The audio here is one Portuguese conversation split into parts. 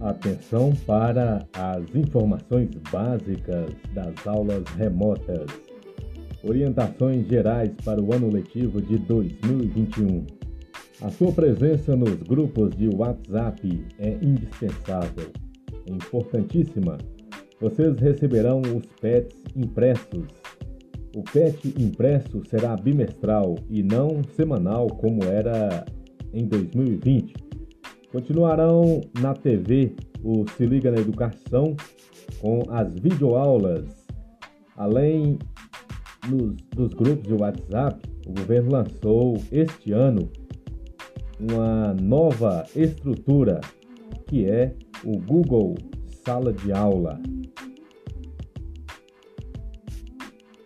Atenção para as informações básicas das aulas remotas. Orientações gerais para o ano letivo de 2021. A sua presença nos grupos de WhatsApp é indispensável, é importantíssima. Vocês receberão os PETs impressos. O PET impresso será bimestral e não semanal como era em 2020 Continuarão na TV o Se Liga na Educação com as videoaulas. Além nos, dos grupos de WhatsApp, o governo lançou este ano uma nova estrutura que é o Google Sala de Aula.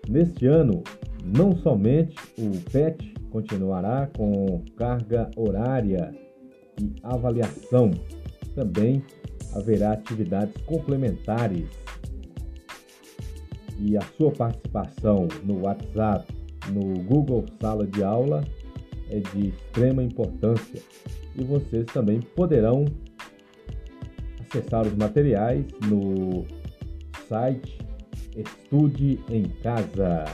Neste ano, não somente o PET continuará com carga horária e avaliação. Também haverá atividades complementares. E a sua participação no WhatsApp, no Google Sala de Aula é de extrema importância e vocês também poderão acessar os materiais no site Estude em Casa.